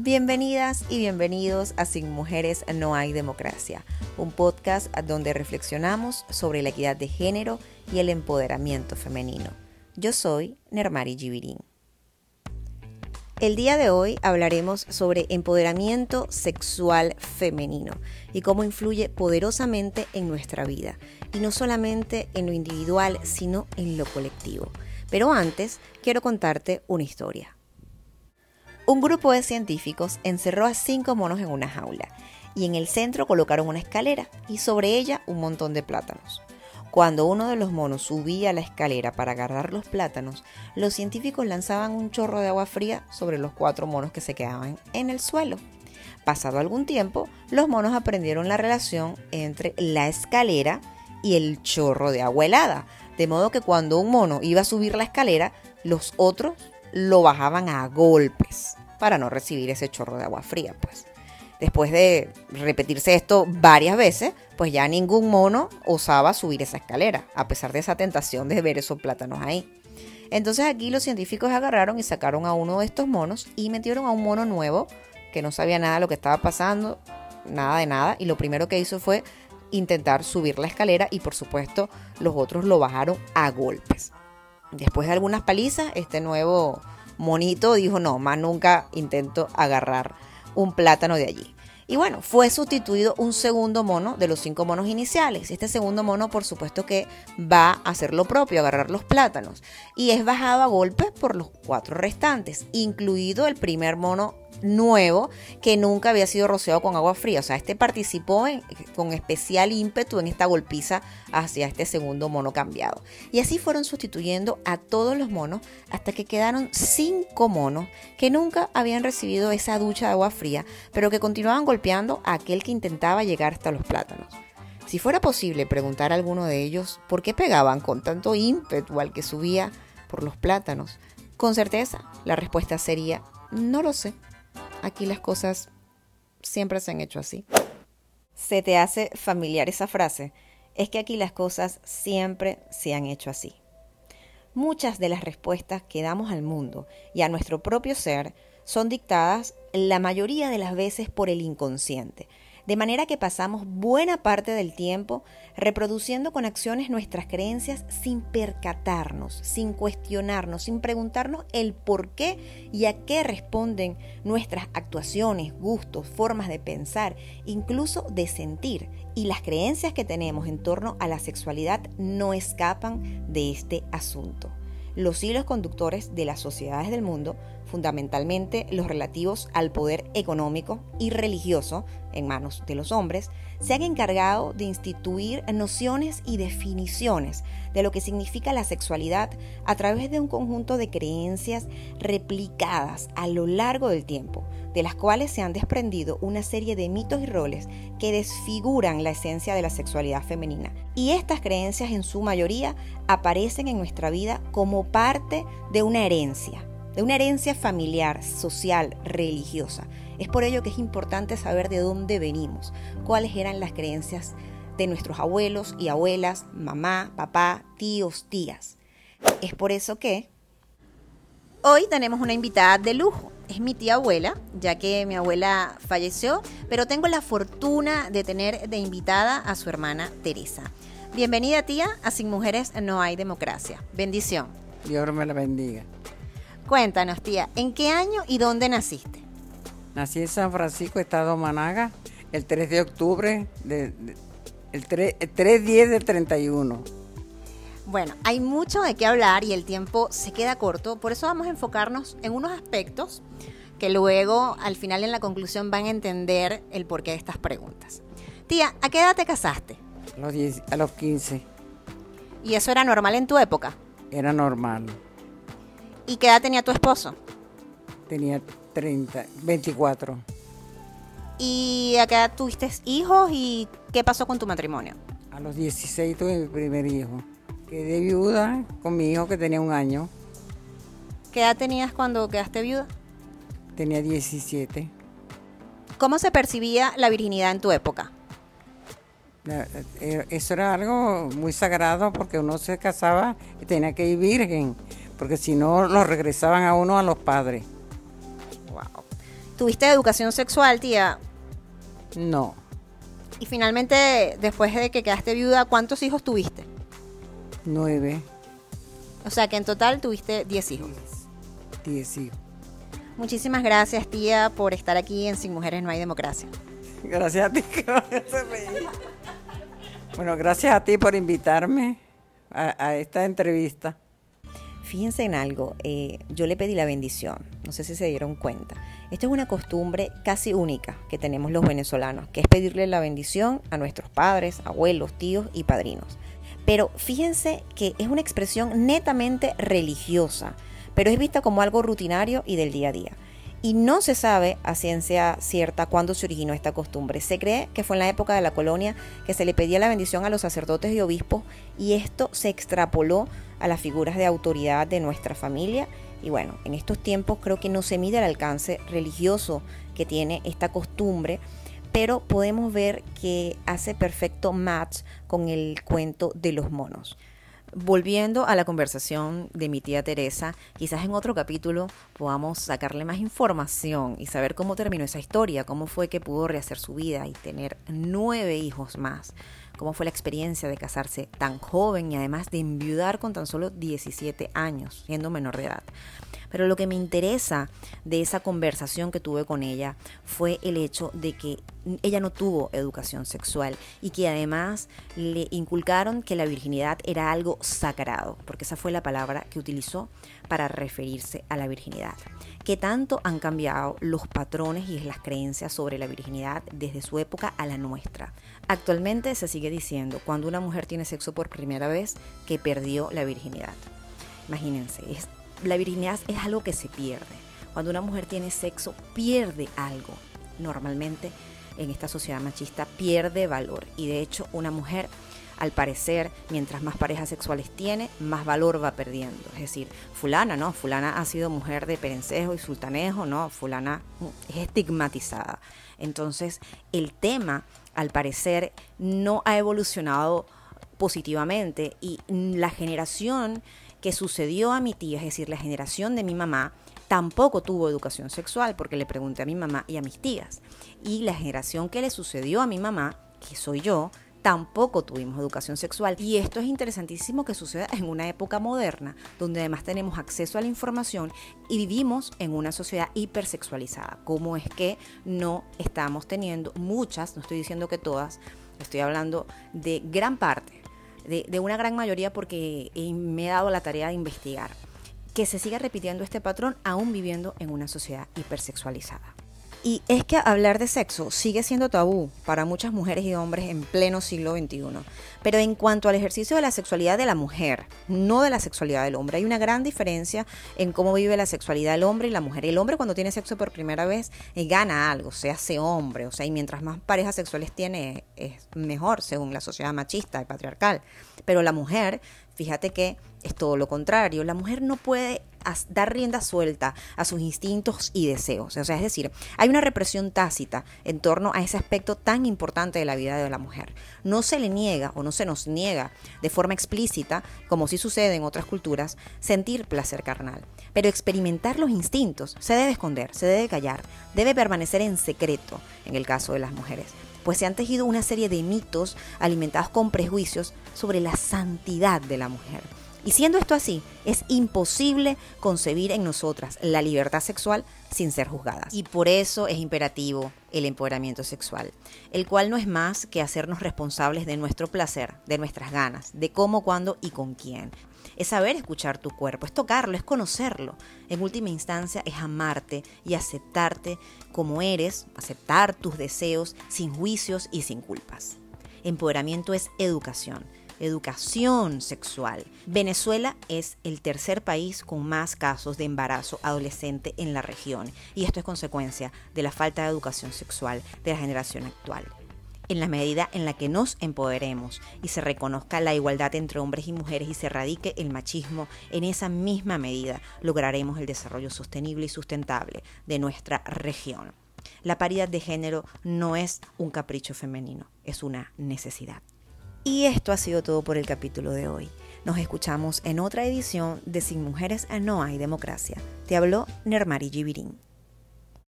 Bienvenidas y bienvenidos a Sin Mujeres No hay Democracia, un podcast donde reflexionamos sobre la equidad de género y el empoderamiento femenino. Yo soy Nermari Givirín. El día de hoy hablaremos sobre empoderamiento sexual femenino y cómo influye poderosamente en nuestra vida, y no solamente en lo individual, sino en lo colectivo. Pero antes, quiero contarte una historia. Un grupo de científicos encerró a cinco monos en una jaula y en el centro colocaron una escalera y sobre ella un montón de plátanos. Cuando uno de los monos subía la escalera para agarrar los plátanos, los científicos lanzaban un chorro de agua fría sobre los cuatro monos que se quedaban en el suelo. Pasado algún tiempo, los monos aprendieron la relación entre la escalera y el chorro de agua helada, de modo que cuando un mono iba a subir la escalera, los otros lo bajaban a golpes para no recibir ese chorro de agua fría, pues. Después de repetirse esto varias veces, pues ya ningún mono osaba subir esa escalera, a pesar de esa tentación de ver esos plátanos ahí. Entonces aquí los científicos agarraron y sacaron a uno de estos monos y metieron a un mono nuevo que no sabía nada de lo que estaba pasando, nada de nada, y lo primero que hizo fue intentar subir la escalera y por supuesto los otros lo bajaron a golpes. Después de algunas palizas, este nuevo monito dijo, no, más nunca intento agarrar un plátano de allí. Y bueno, fue sustituido un segundo mono de los cinco monos iniciales. Este segundo mono, por supuesto que va a hacer lo propio, agarrar los plátanos. Y es bajado a golpes por los cuatro restantes, incluido el primer mono nuevo que nunca había sido rociado con agua fría. O sea, este participó con especial ímpetu en esta golpiza hacia este segundo mono cambiado. Y así fueron sustituyendo a todos los monos hasta que quedaron cinco monos que nunca habían recibido esa ducha de agua fría, pero que continuaban golpeando a aquel que intentaba llegar hasta los plátanos. Si fuera posible preguntar a alguno de ellos por qué pegaban con tanto ímpetu al que subía por los plátanos, con certeza la respuesta sería no lo sé. Aquí las cosas siempre se han hecho así. ¿Se te hace familiar esa frase? Es que aquí las cosas siempre se han hecho así. Muchas de las respuestas que damos al mundo y a nuestro propio ser son dictadas la mayoría de las veces por el inconsciente, de manera que pasamos buena parte del tiempo reproduciendo con acciones nuestras creencias sin percatarnos, sin cuestionarnos, sin preguntarnos el por qué y a qué responden nuestras actuaciones, gustos, formas de pensar, incluso de sentir. Y las creencias que tenemos en torno a la sexualidad no escapan de este asunto. Los hilos conductores de las sociedades del mundo fundamentalmente los relativos al poder económico y religioso en manos de los hombres, se han encargado de instituir nociones y definiciones de lo que significa la sexualidad a través de un conjunto de creencias replicadas a lo largo del tiempo, de las cuales se han desprendido una serie de mitos y roles que desfiguran la esencia de la sexualidad femenina. Y estas creencias en su mayoría aparecen en nuestra vida como parte de una herencia de una herencia familiar, social, religiosa. Es por ello que es importante saber de dónde venimos, cuáles eran las creencias de nuestros abuelos y abuelas, mamá, papá, tíos, tías. Es por eso que hoy tenemos una invitada de lujo. Es mi tía abuela, ya que mi abuela falleció, pero tengo la fortuna de tener de invitada a su hermana Teresa. Bienvenida tía a Sin Mujeres No hay Democracia. Bendición. Dios me la bendiga. Cuéntanos, tía, ¿en qué año y dónde naciste? Nací en San Francisco, Estado Managa, el 3 de octubre, de, el 3, 10 del 31. Bueno, hay mucho de qué hablar y el tiempo se queda corto, por eso vamos a enfocarnos en unos aspectos que luego al final en la conclusión van a entender el porqué de estas preguntas. Tía, ¿a qué edad te casaste? A los, a los 15. ¿Y eso era normal en tu época? Era normal. ¿Y qué edad tenía tu esposo? Tenía 30, 24. ¿Y a qué edad tuviste hijos y qué pasó con tu matrimonio? A los 16 tuve mi primer hijo. Quedé viuda con mi hijo que tenía un año. ¿Qué edad tenías cuando quedaste viuda? Tenía 17. ¿Cómo se percibía la virginidad en tu época? Eh, eso era algo muy sagrado porque uno se casaba y tenía que ir virgen porque si no lo regresaban a uno a los padres. Wow. ¿Tuviste educación sexual, tía? No, Y finalmente, después de que quedaste viuda, ¿cuántos hijos tuviste? nueve, O sea que en total tuviste 10 hijos. diez hijos. Muchísimas gracias, tía, por estar aquí en Sin Mujeres No Hay Democracia. Gracias a ti. Bueno, gracias a ti por invitarme a, a esta entrevista. Fíjense en algo, eh, yo le pedí la bendición, no sé si se dieron cuenta. Esto es una costumbre casi única que tenemos los venezolanos, que es pedirle la bendición a nuestros padres, abuelos, tíos y padrinos. Pero fíjense que es una expresión netamente religiosa, pero es vista como algo rutinario y del día a día. Y no se sabe a ciencia cierta cuándo se originó esta costumbre. Se cree que fue en la época de la colonia que se le pedía la bendición a los sacerdotes y obispos y esto se extrapoló a las figuras de autoridad de nuestra familia. Y bueno, en estos tiempos creo que no se mide el alcance religioso que tiene esta costumbre, pero podemos ver que hace perfecto match con el cuento de los monos. Volviendo a la conversación de mi tía Teresa, quizás en otro capítulo podamos sacarle más información y saber cómo terminó esa historia, cómo fue que pudo rehacer su vida y tener nueve hijos más, cómo fue la experiencia de casarse tan joven y además de enviudar con tan solo 17 años, siendo menor de edad. Pero lo que me interesa de esa conversación que tuve con ella fue el hecho de que ella no tuvo educación sexual y que además le inculcaron que la virginidad era algo sagrado, porque esa fue la palabra que utilizó para referirse a la virginidad. Que tanto han cambiado los patrones y las creencias sobre la virginidad desde su época a la nuestra. Actualmente se sigue diciendo cuando una mujer tiene sexo por primera vez que perdió la virginidad. Imagínense, la virginidad es algo que se pierde. Cuando una mujer tiene sexo, pierde algo. Normalmente en esta sociedad machista pierde valor. Y de hecho, una mujer, al parecer, mientras más parejas sexuales tiene, más valor va perdiendo. Es decir, fulana, ¿no? Fulana ha sido mujer de perencejo y sultanejo, ¿no? Fulana es estigmatizada. Entonces, el tema, al parecer, no ha evolucionado positivamente y la generación que sucedió a mi tía, es decir, la generación de mi mamá, tampoco tuvo educación sexual, porque le pregunté a mi mamá y a mis tías. Y la generación que le sucedió a mi mamá, que soy yo, tampoco tuvimos educación sexual. Y esto es interesantísimo que suceda en una época moderna, donde además tenemos acceso a la información y vivimos en una sociedad hipersexualizada. ¿Cómo es que no estamos teniendo muchas, no estoy diciendo que todas, estoy hablando de gran parte de, una gran mayoría porque me he dado la tarea de investigar, que se siga repitiendo este patrón aún viviendo en una sociedad hipersexualizada. Y es que hablar de sexo sigue siendo tabú para muchas mujeres y hombres en pleno siglo XXI. Pero en cuanto al ejercicio de la sexualidad de la mujer, no de la sexualidad del hombre, hay una gran diferencia en cómo vive la sexualidad del hombre y la mujer. El hombre cuando tiene sexo por primera vez eh, gana algo, se hace hombre, o sea, y mientras más parejas sexuales tiene es mejor según la sociedad machista y patriarcal. Pero la mujer, fíjate que es todo lo contrario. La mujer no puede dar rienda suelta a sus instintos y deseos. O sea, es decir, hay una represión tácita en torno a ese aspecto tan importante de la vida de la mujer. No se le niega o no se nos niega de forma explícita, como sí sucede en otras culturas, sentir placer carnal. Pero experimentar los instintos se debe esconder, se debe callar, debe permanecer en secreto en el caso de las mujeres pues se han tejido una serie de mitos alimentados con prejuicios sobre la santidad de la mujer. Y siendo esto así, es imposible concebir en nosotras la libertad sexual sin ser juzgadas. Y por eso es imperativo el empoderamiento sexual, el cual no es más que hacernos responsables de nuestro placer, de nuestras ganas, de cómo, cuándo y con quién. Es saber escuchar tu cuerpo, es tocarlo, es conocerlo. En última instancia es amarte y aceptarte como eres, aceptar tus deseos sin juicios y sin culpas. Empoderamiento es educación educación sexual. Venezuela es el tercer país con más casos de embarazo adolescente en la región y esto es consecuencia de la falta de educación sexual de la generación actual. En la medida en la que nos empoderemos y se reconozca la igualdad entre hombres y mujeres y se erradique el machismo, en esa misma medida lograremos el desarrollo sostenible y sustentable de nuestra región. La paridad de género no es un capricho femenino, es una necesidad. Y esto ha sido todo por el capítulo de hoy. Nos escuchamos en otra edición de Sin Mujeres no hay democracia. Te habló Nermari Givirín.